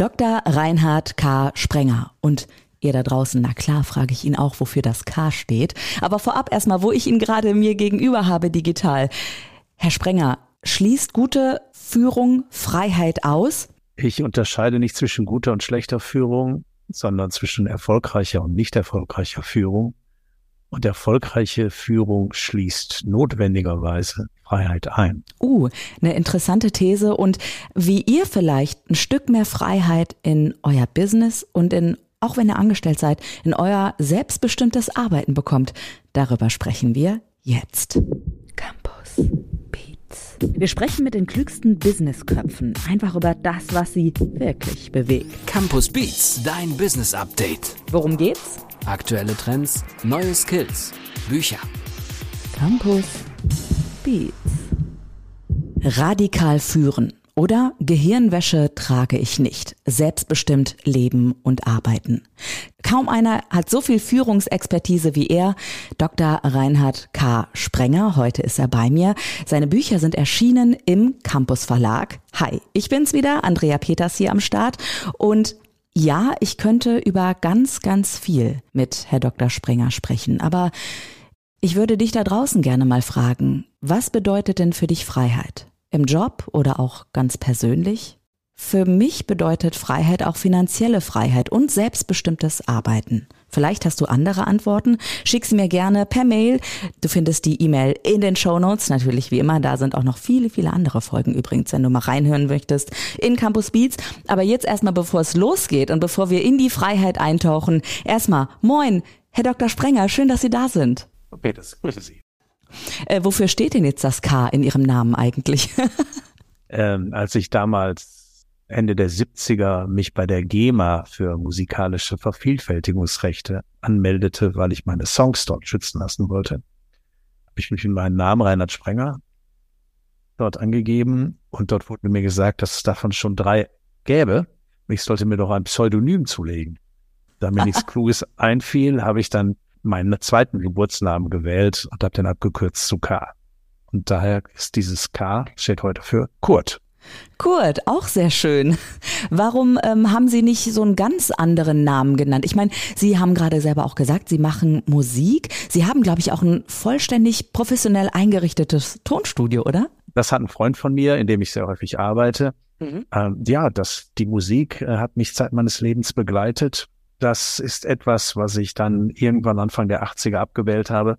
Dr. Reinhard K. Sprenger und Ihr da draußen, na klar, frage ich ihn auch, wofür das K steht. Aber vorab erstmal, wo ich ihn gerade mir gegenüber habe, digital. Herr Sprenger, schließt gute Führung Freiheit aus? Ich unterscheide nicht zwischen guter und schlechter Führung, sondern zwischen erfolgreicher und nicht erfolgreicher Führung. Und erfolgreiche Führung schließt notwendigerweise Freiheit ein. Uh, eine interessante These und wie ihr vielleicht ein Stück mehr Freiheit in euer Business und in, auch wenn ihr angestellt seid, in euer selbstbestimmtes Arbeiten bekommt, darüber sprechen wir jetzt. Campus Beats. Wir sprechen mit den klügsten Businessköpfen einfach über das, was sie wirklich bewegt. Campus Beats, dein Business Update. Worum geht's? Aktuelle Trends, neue Skills, Bücher. Campus Beats. Radikal führen oder Gehirnwäsche trage ich nicht. Selbstbestimmt leben und arbeiten. Kaum einer hat so viel Führungsexpertise wie er. Dr. Reinhard K. Sprenger, heute ist er bei mir. Seine Bücher sind erschienen im Campus Verlag. Hi, ich bin's wieder, Andrea Peters hier am Start und ja, ich könnte über ganz, ganz viel mit Herr Dr. Sprenger sprechen, aber ich würde dich da draußen gerne mal fragen, was bedeutet denn für dich Freiheit? Im Job oder auch ganz persönlich? Für mich bedeutet Freiheit auch finanzielle Freiheit und selbstbestimmtes Arbeiten. Vielleicht hast du andere Antworten. Schick sie mir gerne per Mail. Du findest die E-Mail in den Show Notes. Natürlich wie immer. Da sind auch noch viele, viele andere Folgen übrigens, wenn du mal reinhören möchtest in Campus Beats. Aber jetzt erstmal, bevor es losgeht und bevor wir in die Freiheit eintauchen, erstmal Moin, Herr Dr. Sprenger. Schön, dass Sie da sind. Peters, grüße Sie. Äh, wofür steht denn jetzt das K in Ihrem Namen eigentlich? ähm, als ich damals Ende der 70er mich bei der GEMA für musikalische Vervielfältigungsrechte anmeldete, weil ich meine Songs dort schützen lassen wollte. Habe ich mich in meinen Namen Reinhard Sprenger dort angegeben und dort wurde mir gesagt, dass es davon schon drei gäbe. Ich sollte mir doch ein Pseudonym zulegen. Da mir nichts Kluges einfiel, habe ich dann meinen zweiten Geburtsnamen gewählt und habe den abgekürzt zu K. Und daher ist dieses K, steht heute für Kurt. Kurt, auch sehr schön. Warum ähm, haben Sie nicht so einen ganz anderen Namen genannt? Ich meine, Sie haben gerade selber auch gesagt, Sie machen Musik. Sie haben, glaube ich, auch ein vollständig professionell eingerichtetes Tonstudio, oder? Das hat ein Freund von mir, in dem ich sehr häufig arbeite. Mhm. Ähm, ja, das, die Musik äh, hat mich Zeit meines Lebens begleitet. Das ist etwas, was ich dann irgendwann Anfang der 80er abgewählt habe,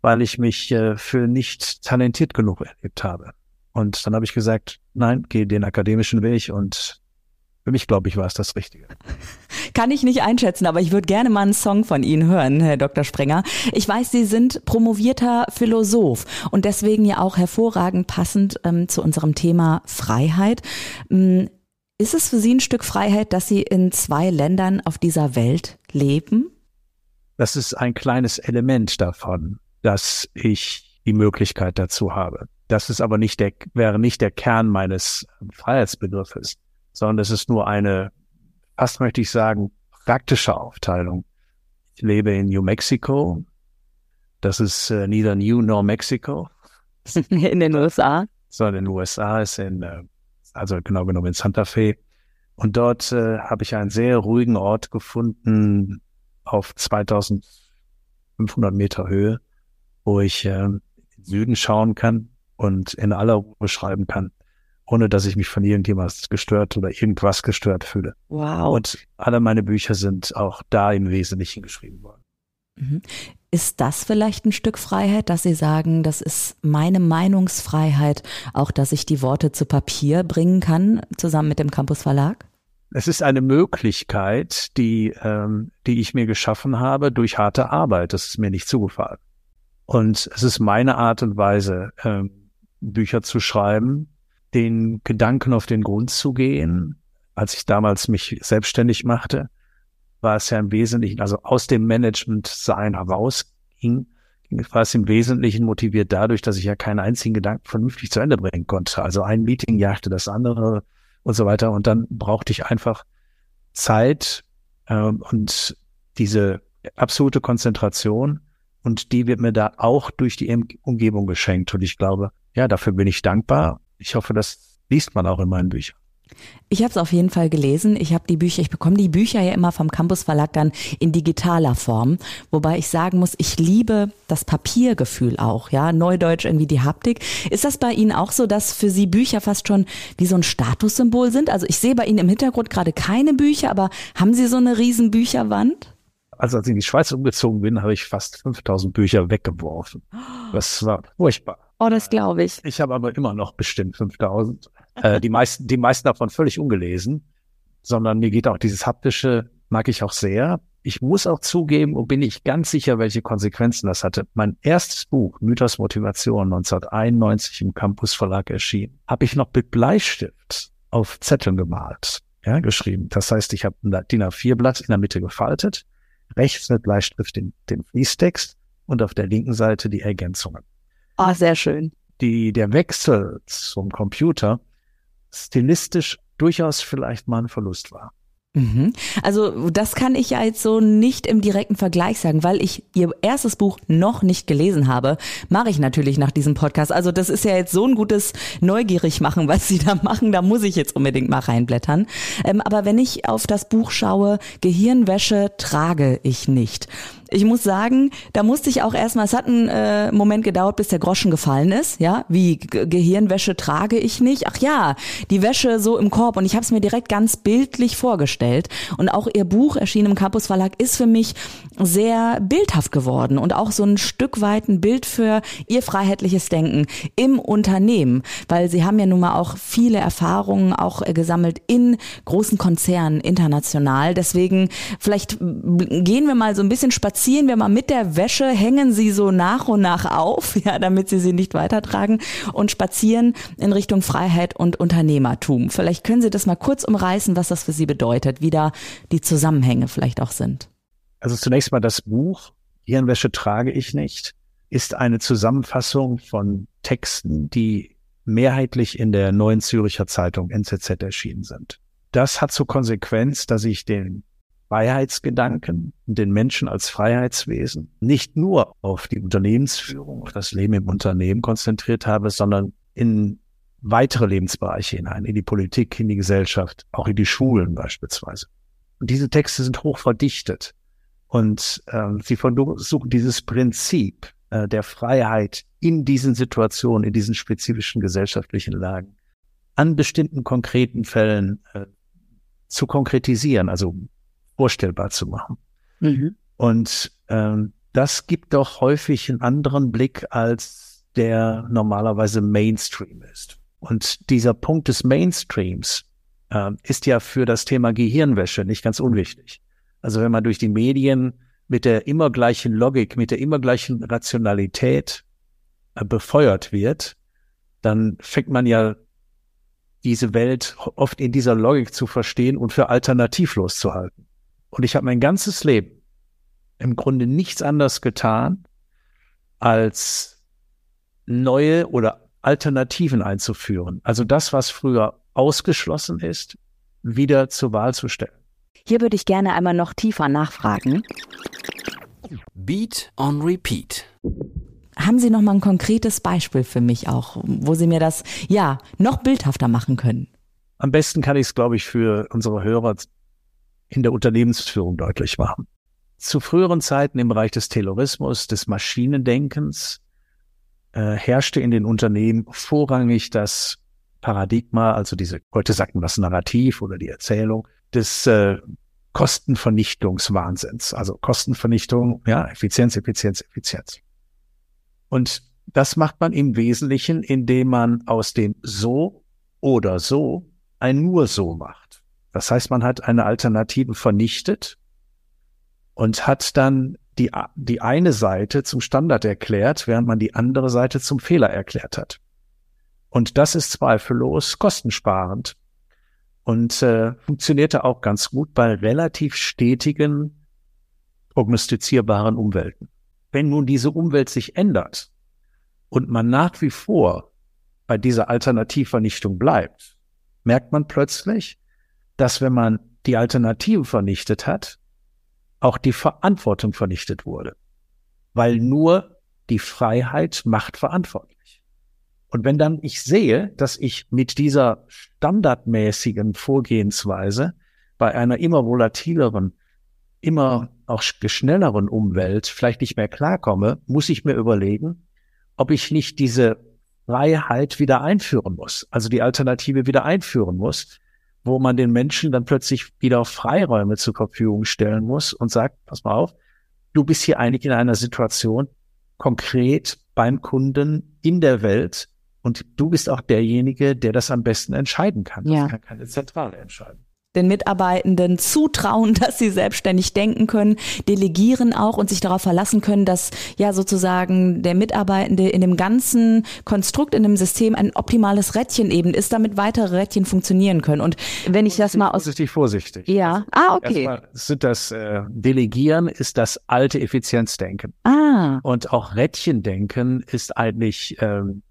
weil ich mich äh, für nicht talentiert genug erlebt habe. Und dann habe ich gesagt, nein, geh den akademischen Weg und für mich, glaube ich, war es das Richtige. Kann ich nicht einschätzen, aber ich würde gerne mal einen Song von Ihnen hören, Herr Dr. Sprenger. Ich weiß, Sie sind promovierter Philosoph und deswegen ja auch hervorragend passend ähm, zu unserem Thema Freiheit. Ähm, ist es für Sie ein Stück Freiheit, dass Sie in zwei Ländern auf dieser Welt leben? Das ist ein kleines Element davon, dass ich die Möglichkeit dazu habe. Das ist aber nicht der, wäre nicht der Kern meines Freiheitsbegriffes, sondern es ist nur eine, fast möchte ich sagen, praktische Aufteilung. Ich lebe in New Mexico. Das ist äh, neither New nor Mexico. In den USA? Sondern in den USA ist in, äh, also genau genommen in Santa Fe. Und dort äh, habe ich einen sehr ruhigen Ort gefunden auf 2500 Meter Höhe, wo ich äh, Süden schauen kann und in aller Ruhe schreiben kann, ohne dass ich mich von irgendjemand gestört oder irgendwas gestört fühle. Wow. Und alle meine Bücher sind auch da im Wesentlichen geschrieben worden. Mhm. Ist das vielleicht ein Stück Freiheit, dass Sie sagen, das ist meine Meinungsfreiheit, auch dass ich die Worte zu Papier bringen kann, zusammen mit dem Campus Verlag? Es ist eine Möglichkeit, die, ähm, die ich mir geschaffen habe durch harte Arbeit. Das ist mir nicht zugefallen. Und es ist meine Art und Weise, ähm, Bücher zu schreiben, den Gedanken auf den Grund zu gehen. Als ich damals mich selbstständig machte, war es ja im Wesentlichen, also aus dem Management-Sein herausging, war es im Wesentlichen motiviert dadurch, dass ich ja keinen einzigen Gedanken vernünftig zu Ende bringen konnte. Also ein Meeting jagte das andere und so weiter. Und dann brauchte ich einfach Zeit äh, und diese absolute Konzentration. Und die wird mir da auch durch die Umgebung geschenkt. Und ich glaube, ja, dafür bin ich dankbar. Ich hoffe, das liest man auch in meinen Büchern. Ich habe es auf jeden Fall gelesen. Ich habe die Bücher, ich bekomme die Bücher ja immer vom Campus Verlag dann in digitaler Form, wobei ich sagen muss, ich liebe das Papiergefühl auch, ja, Neudeutsch irgendwie die Haptik. Ist das bei Ihnen auch so, dass für Sie Bücher fast schon wie so ein Statussymbol sind? Also ich sehe bei Ihnen im Hintergrund gerade keine Bücher, aber haben Sie so eine riesen Bücherwand? Also als ich in die Schweiz umgezogen bin, habe ich fast 5000 Bücher weggeworfen. Das war furchtbar. Oh, das glaube ich. Ich habe aber immer noch bestimmt 5000. Äh, die meisten, die meisten davon völlig ungelesen, sondern mir geht auch dieses haptische, mag ich auch sehr. Ich muss auch zugeben und bin ich ganz sicher, welche Konsequenzen das hatte. Mein erstes Buch, Mythos Motivation, 1991 im Campus Verlag erschienen, habe ich noch mit Bleistift auf Zetteln gemalt, ja, geschrieben. Das heißt, ich habe ein DIN A4-Blatt in der Mitte gefaltet, rechts mit Bleistift den, den Fließtext und auf der linken Seite die Ergänzungen. Ah, oh, sehr schön. Die, der Wechsel zum Computer stilistisch durchaus vielleicht mal ein Verlust war. Mhm. Also das kann ich ja jetzt so nicht im direkten Vergleich sagen, weil ich ihr erstes Buch noch nicht gelesen habe, mache ich natürlich nach diesem Podcast. Also das ist ja jetzt so ein gutes Neugierig machen, was sie da machen, da muss ich jetzt unbedingt mal reinblättern. Ähm, aber wenn ich auf das Buch schaue, Gehirnwäsche trage ich nicht ich muss sagen, da musste ich auch erstmal, es hat einen äh, Moment gedauert, bis der Groschen gefallen ist, ja, wie Gehirnwäsche trage ich nicht. Ach ja, die Wäsche so im Korb. Und ich habe es mir direkt ganz bildlich vorgestellt. Und auch ihr Buch erschien im Campus Verlag ist für mich sehr bildhaft geworden. Und auch so ein Stück weit ein Bild für ihr freiheitliches Denken im Unternehmen, weil sie haben ja nun mal auch viele Erfahrungen auch äh, gesammelt in großen Konzernen international. Deswegen vielleicht gehen wir mal so ein bisschen spazieren spazieren wir mal mit der Wäsche, hängen sie so nach und nach auf, ja, damit sie sie nicht weitertragen und spazieren in Richtung Freiheit und Unternehmertum. Vielleicht können Sie das mal kurz umreißen, was das für Sie bedeutet, wie da die Zusammenhänge vielleicht auch sind. Also zunächst mal das Buch Hirnwäsche trage ich nicht ist eine Zusammenfassung von Texten, die mehrheitlich in der Neuen Züricher Zeitung NZZ erschienen sind. Das hat zur Konsequenz, dass ich den Freiheitsgedanken und den Menschen als Freiheitswesen nicht nur auf die Unternehmensführung, auf das Leben im Unternehmen konzentriert habe, sondern in weitere Lebensbereiche hinein, in die Politik, in die Gesellschaft, auch in die Schulen beispielsweise. Und diese Texte sind hoch verdichtet und äh, sie versuchen dieses Prinzip äh, der Freiheit in diesen Situationen, in diesen spezifischen gesellschaftlichen Lagen an bestimmten konkreten Fällen äh, zu konkretisieren, also vorstellbar zu machen. Mhm. Und ähm, das gibt doch häufig einen anderen Blick, als der normalerweise Mainstream ist. Und dieser Punkt des Mainstreams äh, ist ja für das Thema Gehirnwäsche nicht ganz unwichtig. Also wenn man durch die Medien mit der immer gleichen Logik, mit der immer gleichen Rationalität äh, befeuert wird, dann fängt man ja diese Welt oft in dieser Logik zu verstehen und für alternativlos zu halten. Und ich habe mein ganzes Leben im Grunde nichts anderes getan, als neue oder Alternativen einzuführen. Also das, was früher ausgeschlossen ist, wieder zur Wahl zu stellen. Hier würde ich gerne einmal noch tiefer nachfragen. Beat on Repeat. Haben Sie noch mal ein konkretes Beispiel für mich auch, wo Sie mir das ja noch bildhafter machen können? Am besten kann ich es, glaube ich, für unsere Hörer in der Unternehmensführung deutlich machen. Zu früheren Zeiten im Bereich des Taylorismus, des Maschinendenkens, äh, herrschte in den Unternehmen vorrangig das Paradigma, also diese, heute sagt man das Narrativ oder die Erzählung, des äh, Kostenvernichtungswahnsinns. Also Kostenvernichtung, ja, Effizienz, Effizienz, Effizienz. Und das macht man im Wesentlichen, indem man aus dem so oder so ein nur so macht. Das heißt, man hat eine Alternative vernichtet und hat dann die, die eine Seite zum Standard erklärt, während man die andere Seite zum Fehler erklärt hat. Und das ist zweifellos kostensparend und äh, funktionierte auch ganz gut bei relativ stetigen, prognostizierbaren Umwelten. Wenn nun diese Umwelt sich ändert und man nach wie vor bei dieser Alternativvernichtung bleibt, merkt man plötzlich, dass wenn man die Alternative vernichtet hat, auch die Verantwortung vernichtet wurde. Weil nur die Freiheit macht verantwortlich. Und wenn dann ich sehe, dass ich mit dieser standardmäßigen Vorgehensweise bei einer immer volatileren, immer auch schnelleren Umwelt vielleicht nicht mehr klarkomme, muss ich mir überlegen, ob ich nicht diese Freiheit wieder einführen muss, also die Alternative wieder einführen muss, wo man den Menschen dann plötzlich wieder Freiräume zur Verfügung stellen muss und sagt, pass mal auf, du bist hier eigentlich in einer Situation konkret beim Kunden in der Welt und du bist auch derjenige, der das am besten entscheiden kann. Ja. Das kann keine Zentrale entscheiden den Mitarbeitenden zutrauen, dass sie selbstständig denken können, delegieren auch und sich darauf verlassen können, dass ja sozusagen der Mitarbeitende in dem ganzen Konstrukt, in dem System ein optimales Rädchen eben ist, damit weitere Rädchen funktionieren können. Und wenn ich das mal aus... Vorsichtig, vorsichtig. Ja, ah, okay. Erstmal sind das äh, Delegieren ist das alte Effizienzdenken. Ah. Und auch Rädchendenken ist eigentlich ähm,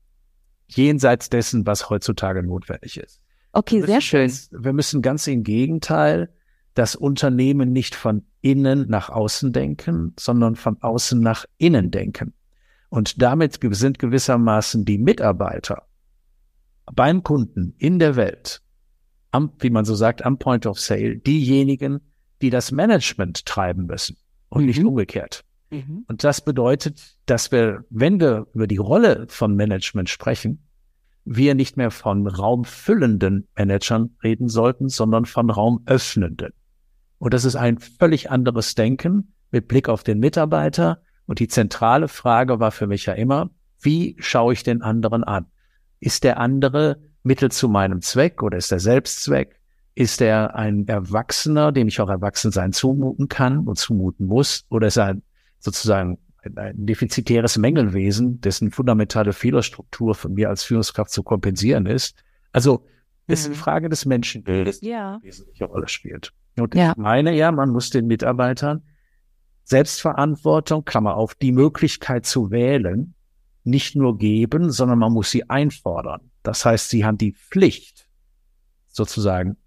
jenseits dessen, was heutzutage notwendig ist. Okay, sehr schön. Ganz, wir müssen ganz im Gegenteil das Unternehmen nicht von innen nach außen denken, sondern von außen nach innen denken. Und damit sind gewissermaßen die Mitarbeiter beim Kunden in der Welt, am, wie man so sagt, am Point of Sale, diejenigen, die das Management treiben müssen und mhm. nicht umgekehrt. Mhm. Und das bedeutet, dass wir, wenn wir über die Rolle von Management sprechen, wir nicht mehr von raumfüllenden Managern reden sollten, sondern von raumöffnenden. Und das ist ein völlig anderes Denken mit Blick auf den Mitarbeiter. Und die zentrale Frage war für mich ja immer, wie schaue ich den anderen an? Ist der andere Mittel zu meinem Zweck oder ist er Selbstzweck? Ist er ein Erwachsener, dem ich auch Erwachsensein zumuten kann und zumuten muss? Oder ist er sozusagen ein defizitäres Mängelwesen, dessen fundamentale Fehlerstruktur von mir als Führungskraft zu kompensieren ist. Also ist eine mhm. Frage des Menschenbildes, ja. die wesentliche Rolle spielt. Und ja. ich meine ja, man muss den Mitarbeitern Selbstverantwortung, Klammer auf, die Möglichkeit zu wählen, nicht nur geben, sondern man muss sie einfordern. Das heißt, sie haben die Pflicht, sozusagen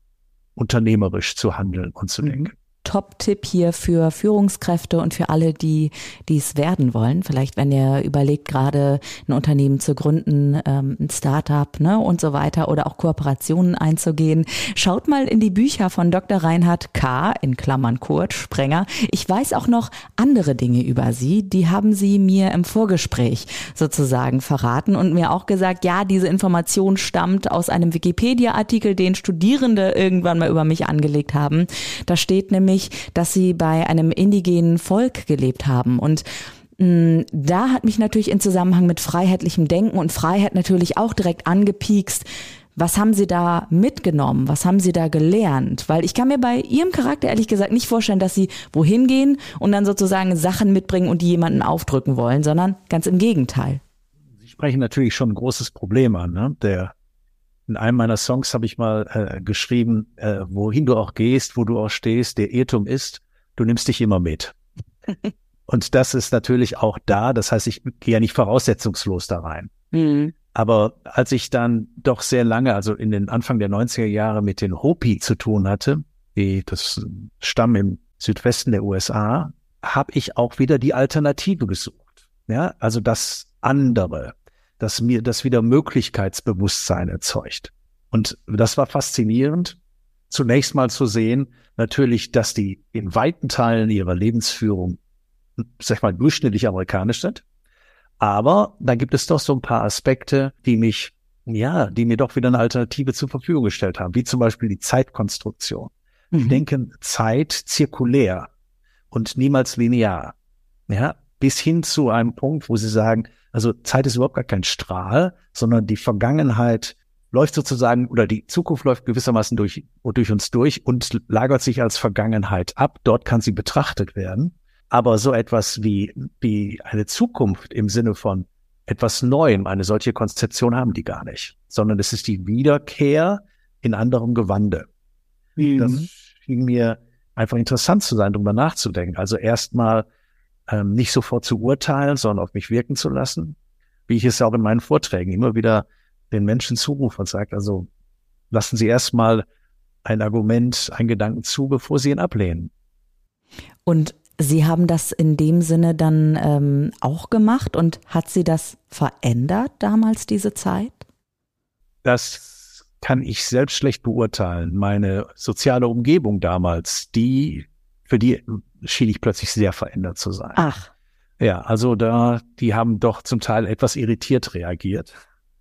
unternehmerisch zu handeln und zu mhm. denken. Top-Tipp hier für Führungskräfte und für alle, die dies werden wollen. Vielleicht, wenn ihr überlegt, gerade ein Unternehmen zu gründen, ähm, ein Startup ne, und so weiter oder auch Kooperationen einzugehen. Schaut mal in die Bücher von Dr. Reinhard K., in Klammern Kurt Sprenger. Ich weiß auch noch andere Dinge über sie. Die haben sie mir im Vorgespräch sozusagen verraten und mir auch gesagt, ja, diese Information stammt aus einem Wikipedia-Artikel, den Studierende irgendwann mal über mich angelegt haben. Da steht nämlich, nämlich, dass sie bei einem indigenen Volk gelebt haben und mm, da hat mich natürlich in Zusammenhang mit freiheitlichem Denken und Freiheit natürlich auch direkt angepiekst. Was haben Sie da mitgenommen? Was haben Sie da gelernt? Weil ich kann mir bei Ihrem Charakter ehrlich gesagt nicht vorstellen, dass Sie wohin gehen und dann sozusagen Sachen mitbringen und die jemanden aufdrücken wollen, sondern ganz im Gegenteil. Sie sprechen natürlich schon ein großes Problem an. Ne? Der in einem meiner Songs habe ich mal äh, geschrieben, äh, wohin du auch gehst, wo du auch stehst, der Irrtum ist, du nimmst dich immer mit. Und das ist natürlich auch da. Das heißt, ich gehe ja nicht voraussetzungslos da rein. Mhm. Aber als ich dann doch sehr lange, also in den Anfang der 90er Jahre mit den Hopi zu tun hatte, die das Stamm im Südwesten der USA, habe ich auch wieder die Alternative gesucht. Ja, also das andere dass mir das wieder Möglichkeitsbewusstsein erzeugt. Und das war faszinierend, zunächst mal zu sehen, natürlich, dass die in weiten Teilen ihrer Lebensführung, sag ich mal, durchschnittlich amerikanisch sind. Aber da gibt es doch so ein paar Aspekte, die mich, ja, die mir doch wieder eine Alternative zur Verfügung gestellt haben, wie zum Beispiel die Zeitkonstruktion. Mhm. Die denken Zeit zirkulär und niemals linear. Ja, bis hin zu einem Punkt, wo sie sagen, also Zeit ist überhaupt gar kein Strahl, sondern die Vergangenheit läuft sozusagen oder die Zukunft läuft gewissermaßen durch, durch uns durch und lagert sich als Vergangenheit ab. Dort kann sie betrachtet werden. Aber so etwas wie, wie eine Zukunft im Sinne von etwas Neuem, eine solche Konzeption haben die gar nicht, sondern es ist die Wiederkehr in anderem Gewande. Mhm. Das schien mir einfach interessant zu sein, darüber nachzudenken. Also erstmal ähm, nicht sofort zu urteilen, sondern auf mich wirken zu lassen, wie ich es auch in meinen Vorträgen immer wieder den Menschen zurufe und sage, also lassen Sie erstmal ein Argument, einen Gedanken zu, bevor Sie ihn ablehnen. Und Sie haben das in dem Sinne dann ähm, auch gemacht und hat Sie das verändert damals, diese Zeit? Das kann ich selbst schlecht beurteilen. Meine soziale Umgebung damals, die, für die schien ich plötzlich sehr verändert zu sein. Ach. Ja, also da, die haben doch zum Teil etwas irritiert reagiert.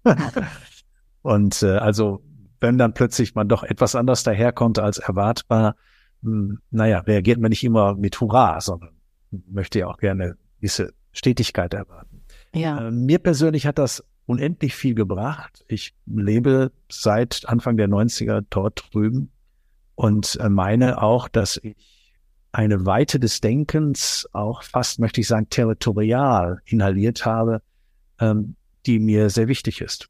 und äh, also, wenn dann plötzlich man doch etwas anders daherkommt als erwartbar, hm, naja, reagiert man nicht immer mit Hurra, sondern möchte ja auch gerne diese Stetigkeit erwarten. Ja. Äh, mir persönlich hat das unendlich viel gebracht. Ich lebe seit Anfang der 90er dort drüben und äh, meine auch, dass ich eine Weite des Denkens auch fast, möchte ich sagen, territorial inhaliert habe, ähm, die mir sehr wichtig ist.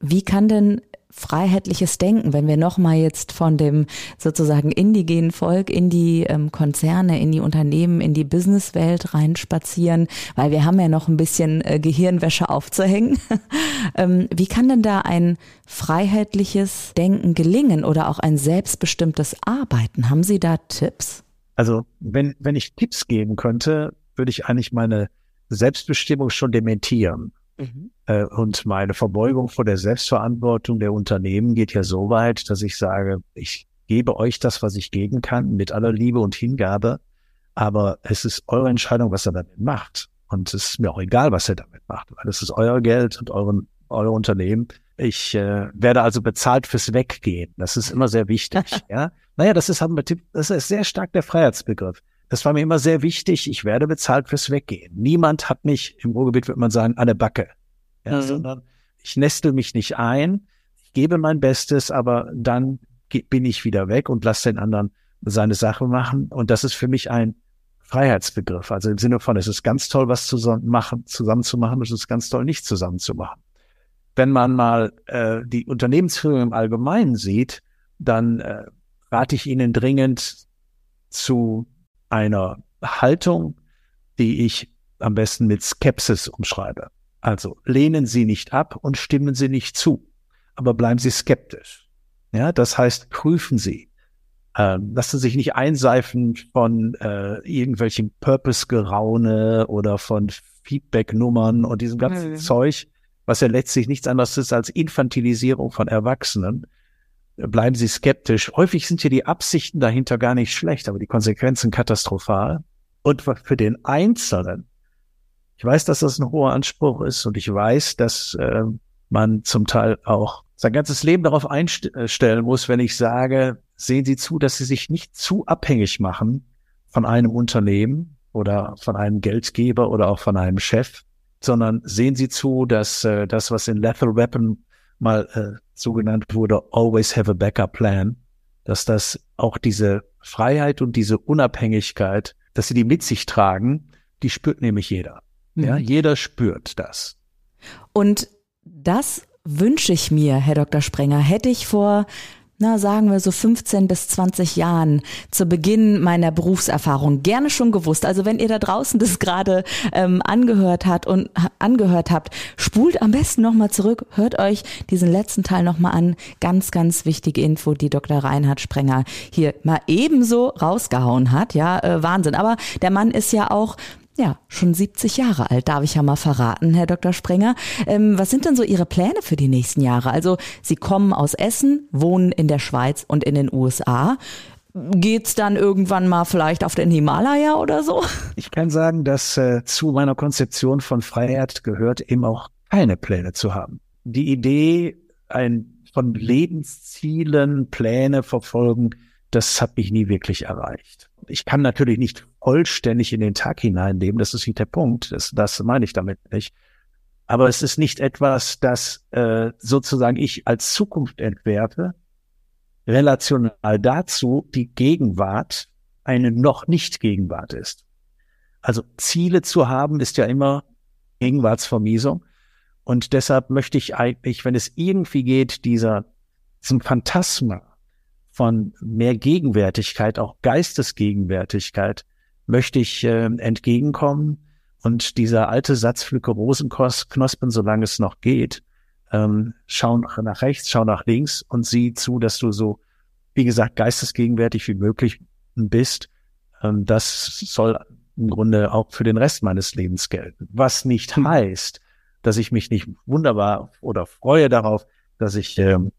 Wie kann denn freiheitliches Denken, wenn wir nochmal jetzt von dem sozusagen indigenen Volk in die ähm, Konzerne, in die Unternehmen, in die Businesswelt reinspazieren, weil wir haben ja noch ein bisschen äh, Gehirnwäsche aufzuhängen. ähm, wie kann denn da ein freiheitliches Denken gelingen oder auch ein selbstbestimmtes Arbeiten? Haben Sie da Tipps? Also wenn, wenn ich Tipps geben könnte, würde ich eigentlich meine Selbstbestimmung schon dementieren. Mhm. Äh, und meine Verbeugung vor der Selbstverantwortung der Unternehmen geht ja so weit, dass ich sage, ich gebe euch das, was ich geben kann, mit aller Liebe und Hingabe. Aber es ist eure Entscheidung, was er damit macht. Und es ist mir auch egal, was er damit macht, weil es ist euer Geld und euren, euer Unternehmen. Ich äh, werde also bezahlt fürs Weggehen. Das ist immer sehr wichtig. ja, naja, das ist, das ist sehr stark der Freiheitsbegriff. Das war mir immer sehr wichtig. Ich werde bezahlt fürs Weggehen. Niemand hat mich, im Ruhrgebiet würde man sagen, an der Backe. Ja, mhm. Sondern ich nestel mich nicht ein, ich gebe mein Bestes, aber dann bin ich wieder weg und lasse den anderen seine Sache machen. Und das ist für mich ein Freiheitsbegriff. Also im Sinne von, es ist ganz toll, was zusammen machen, zusammen zu machen, es ist ganz toll, nicht zusammen zu machen. Wenn man mal äh, die Unternehmensführung im Allgemeinen sieht, dann äh, rate ich Ihnen dringend zu einer Haltung, die ich am besten mit Skepsis umschreibe. Also lehnen Sie nicht ab und stimmen Sie nicht zu, aber bleiben Sie skeptisch. Ja, das heißt, prüfen Sie. Ähm, lassen Sie sich nicht einseifen von äh, irgendwelchen Purpose-Geraune oder von Feedback-Nummern und diesem ganzen mhm. Zeug, was ja letztlich nichts anderes ist als Infantilisierung von Erwachsenen bleiben Sie skeptisch. Häufig sind hier die Absichten dahinter gar nicht schlecht, aber die Konsequenzen katastrophal. Und für den Einzelnen, ich weiß, dass das ein hoher Anspruch ist und ich weiß, dass äh, man zum Teil auch sein ganzes Leben darauf einstellen muss, wenn ich sage, sehen Sie zu, dass Sie sich nicht zu abhängig machen von einem Unternehmen oder von einem Geldgeber oder auch von einem Chef, sondern sehen Sie zu, dass äh, das, was in Lethal Weapon mal äh, so genannt wurde, always have a backup plan, dass das auch diese Freiheit und diese Unabhängigkeit, dass sie die mit sich tragen, die spürt nämlich jeder. Mhm. Ja, jeder spürt das. Und das wünsche ich mir, Herr Dr. Sprenger. Hätte ich vor na, sagen wir so 15 bis 20 Jahren zu Beginn meiner Berufserfahrung gerne schon gewusst. Also wenn ihr da draußen das gerade ähm, angehört habt und angehört habt, spult am besten nochmal zurück, hört euch diesen letzten Teil nochmal an. Ganz, ganz wichtige Info, die Dr. Reinhard Sprenger hier mal ebenso rausgehauen hat. Ja, äh, Wahnsinn. Aber der Mann ist ja auch ja, schon 70 Jahre alt, darf ich ja mal verraten, Herr Dr. Sprenger. Ähm, was sind denn so Ihre Pläne für die nächsten Jahre? Also Sie kommen aus Essen, wohnen in der Schweiz und in den USA. Geht's dann irgendwann mal vielleicht auf den Himalaya oder so? Ich kann sagen, dass äh, zu meiner Konzeption von Freiheit gehört eben auch keine Pläne zu haben. Die Idee, ein von Lebenszielen Pläne verfolgen, das habe ich nie wirklich erreicht ich kann natürlich nicht vollständig in den Tag hineinleben, das ist nicht der Punkt, das, das meine ich damit nicht. Aber es ist nicht etwas, das äh, sozusagen ich als Zukunft entwerfe, relational dazu die Gegenwart eine noch nicht Gegenwart ist. Also Ziele zu haben, ist ja immer Gegenwartsvermiesung. Und deshalb möchte ich eigentlich, wenn es irgendwie geht, dieser, diesem Phantasma von mehr Gegenwärtigkeit, auch Geistesgegenwärtigkeit, möchte ich äh, entgegenkommen. Und dieser alte Satz, pflücke Rosenknospen, solange es noch geht, ähm, schau nach rechts, schau nach links und sieh zu, dass du so, wie gesagt, geistesgegenwärtig wie möglich bist. ähm, das soll im Grunde auch für den Rest meines Lebens gelten. Was nicht hm. heißt, dass ich mich nicht wunderbar oder freue darauf, dass ich ähm,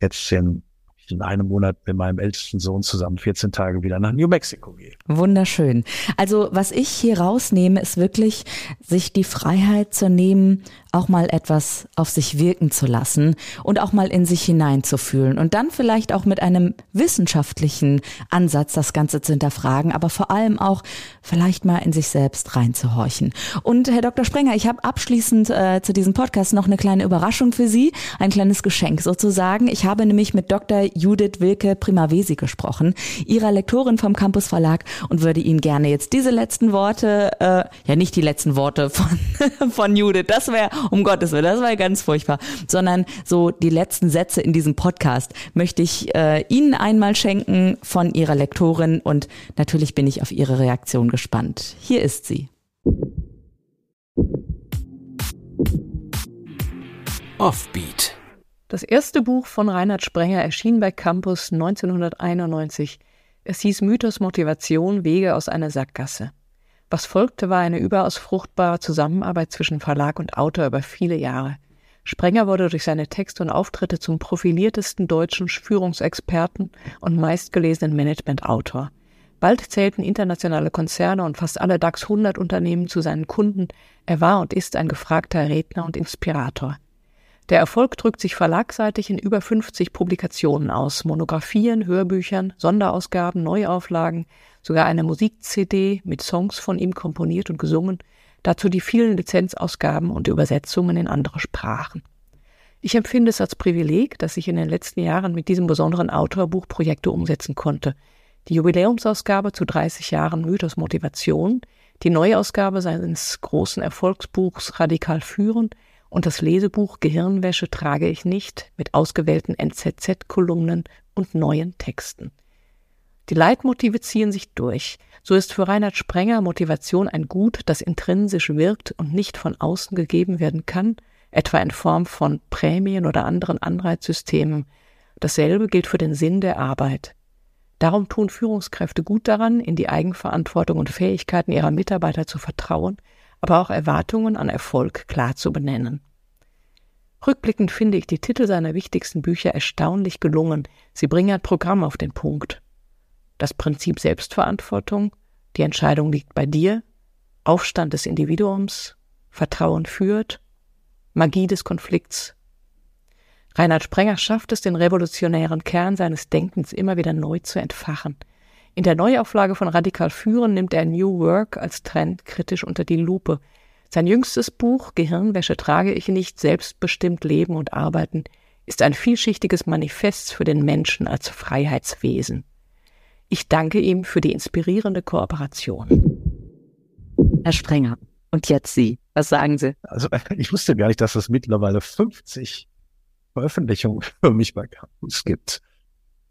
jetzt in in einem Monat mit meinem ältesten Sohn zusammen 14 Tage wieder nach New Mexico gehe. Wunderschön. Also was ich hier rausnehme, ist wirklich, sich die Freiheit zu nehmen, auch mal etwas auf sich wirken zu lassen und auch mal in sich hineinzufühlen und dann vielleicht auch mit einem wissenschaftlichen Ansatz das Ganze zu hinterfragen, aber vor allem auch vielleicht mal in sich selbst reinzuhorchen. Und Herr Dr. Sprenger, ich habe abschließend äh, zu diesem Podcast noch eine kleine Überraschung für Sie, ein kleines Geschenk sozusagen. Ich habe nämlich mit Dr. Judith Wilke Primavesi gesprochen, ihrer Lektorin vom Campus Verlag und würde Ihnen gerne jetzt diese letzten Worte, äh, ja nicht die letzten Worte von, von Judith, das wäre um Gottes Willen, das war ja ganz furchtbar, sondern so die letzten Sätze in diesem Podcast möchte ich äh, Ihnen einmal schenken von Ihrer Lektorin und natürlich bin ich auf Ihre Reaktion gespannt. Hier ist sie. Offbeat. Das erste Buch von Reinhard Sprenger erschien bei Campus 1991. Es hieß Mythos Motivation Wege aus einer Sackgasse. Was folgte, war eine überaus fruchtbare Zusammenarbeit zwischen Verlag und Autor über viele Jahre. Sprenger wurde durch seine Texte und Auftritte zum profiliertesten deutschen Führungsexperten und meistgelesenen Managementautor. Bald zählten internationale Konzerne und fast alle DAX 100 Unternehmen zu seinen Kunden. Er war und ist ein gefragter Redner und Inspirator. Der Erfolg drückt sich verlagseitig in über 50 Publikationen aus, Monographien, Hörbüchern, Sonderausgaben, Neuauflagen, sogar eine Musik-CD mit Songs von ihm komponiert und gesungen, dazu die vielen Lizenzausgaben und Übersetzungen in andere Sprachen. Ich empfinde es als Privileg, dass ich in den letzten Jahren mit diesem besonderen Autorbuch Projekte umsetzen konnte. Die Jubiläumsausgabe zu 30 Jahren Mythos Motivation, die Neuausgabe seines großen Erfolgsbuchs Radikal führen und das Lesebuch Gehirnwäsche trage ich nicht mit ausgewählten NZZ-Kolumnen und neuen Texten. Die Leitmotive ziehen sich durch. So ist für Reinhard Sprenger Motivation ein Gut, das intrinsisch wirkt und nicht von außen gegeben werden kann, etwa in Form von Prämien oder anderen Anreizsystemen. Dasselbe gilt für den Sinn der Arbeit. Darum tun Führungskräfte gut daran, in die Eigenverantwortung und Fähigkeiten ihrer Mitarbeiter zu vertrauen, aber auch Erwartungen an Erfolg klar zu benennen. Rückblickend finde ich die Titel seiner wichtigsten Bücher erstaunlich gelungen. Sie bringen ein Programm auf den Punkt das Prinzip Selbstverantwortung, die Entscheidung liegt bei dir, Aufstand des Individuums, Vertrauen führt, Magie des Konflikts. Reinhard Sprenger schafft es, den revolutionären Kern seines Denkens immer wieder neu zu entfachen. In der Neuauflage von Radikal Führen nimmt er New Work als Trend kritisch unter die Lupe. Sein jüngstes Buch Gehirnwäsche trage ich nicht, selbstbestimmt leben und arbeiten, ist ein vielschichtiges Manifest für den Menschen als Freiheitswesen. Ich danke ihm für die inspirierende Kooperation. Herr Sprenger, und jetzt Sie. Was sagen Sie? Also ich wusste gar nicht, dass es mittlerweile 50 Veröffentlichungen für mich bei Campus gibt.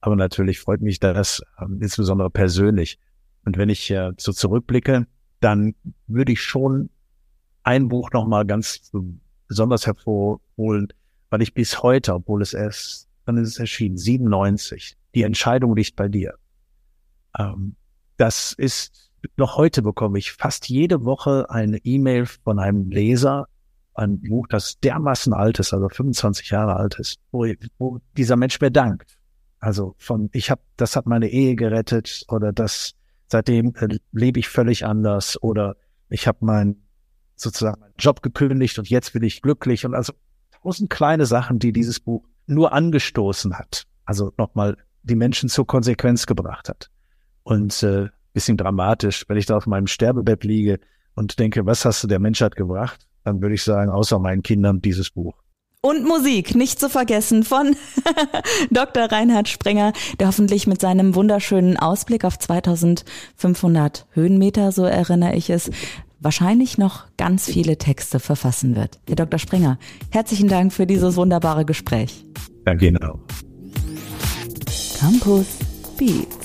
Aber natürlich freut mich das ähm, insbesondere persönlich. Und wenn ich äh, so zurückblicke, dann würde ich schon ein Buch nochmal ganz besonders hervorholen, weil ich bis heute, obwohl es erst, dann ist es erschienen, 97, die Entscheidung liegt bei dir. Ähm, das ist, noch heute bekomme ich fast jede Woche eine E-Mail von einem Leser, ein Buch, das dermaßen alt ist, also 25 Jahre alt ist, wo, wo dieser Mensch mir dankt. Also von, ich habe, das hat meine Ehe gerettet oder das, seitdem äh, lebe ich völlig anders oder ich habe mein sozusagen meinen Job gekündigt und jetzt bin ich glücklich und also tausend kleine Sachen, die dieses Buch nur angestoßen hat. Also nochmal die Menschen zur Konsequenz gebracht hat. Und äh, bisschen dramatisch, wenn ich da auf meinem Sterbebett liege und denke, was hast du der Menschheit gebracht? Dann würde ich sagen, außer meinen Kindern dieses Buch. Und Musik, nicht zu vergessen, von Dr. Reinhard Sprenger, der hoffentlich mit seinem wunderschönen Ausblick auf 2500 Höhenmeter, so erinnere ich es, wahrscheinlich noch ganz viele Texte verfassen wird. Herr Dr. Sprenger, herzlichen Dank für dieses wunderbare Gespräch. Danke Ihnen auch. Campus Beats.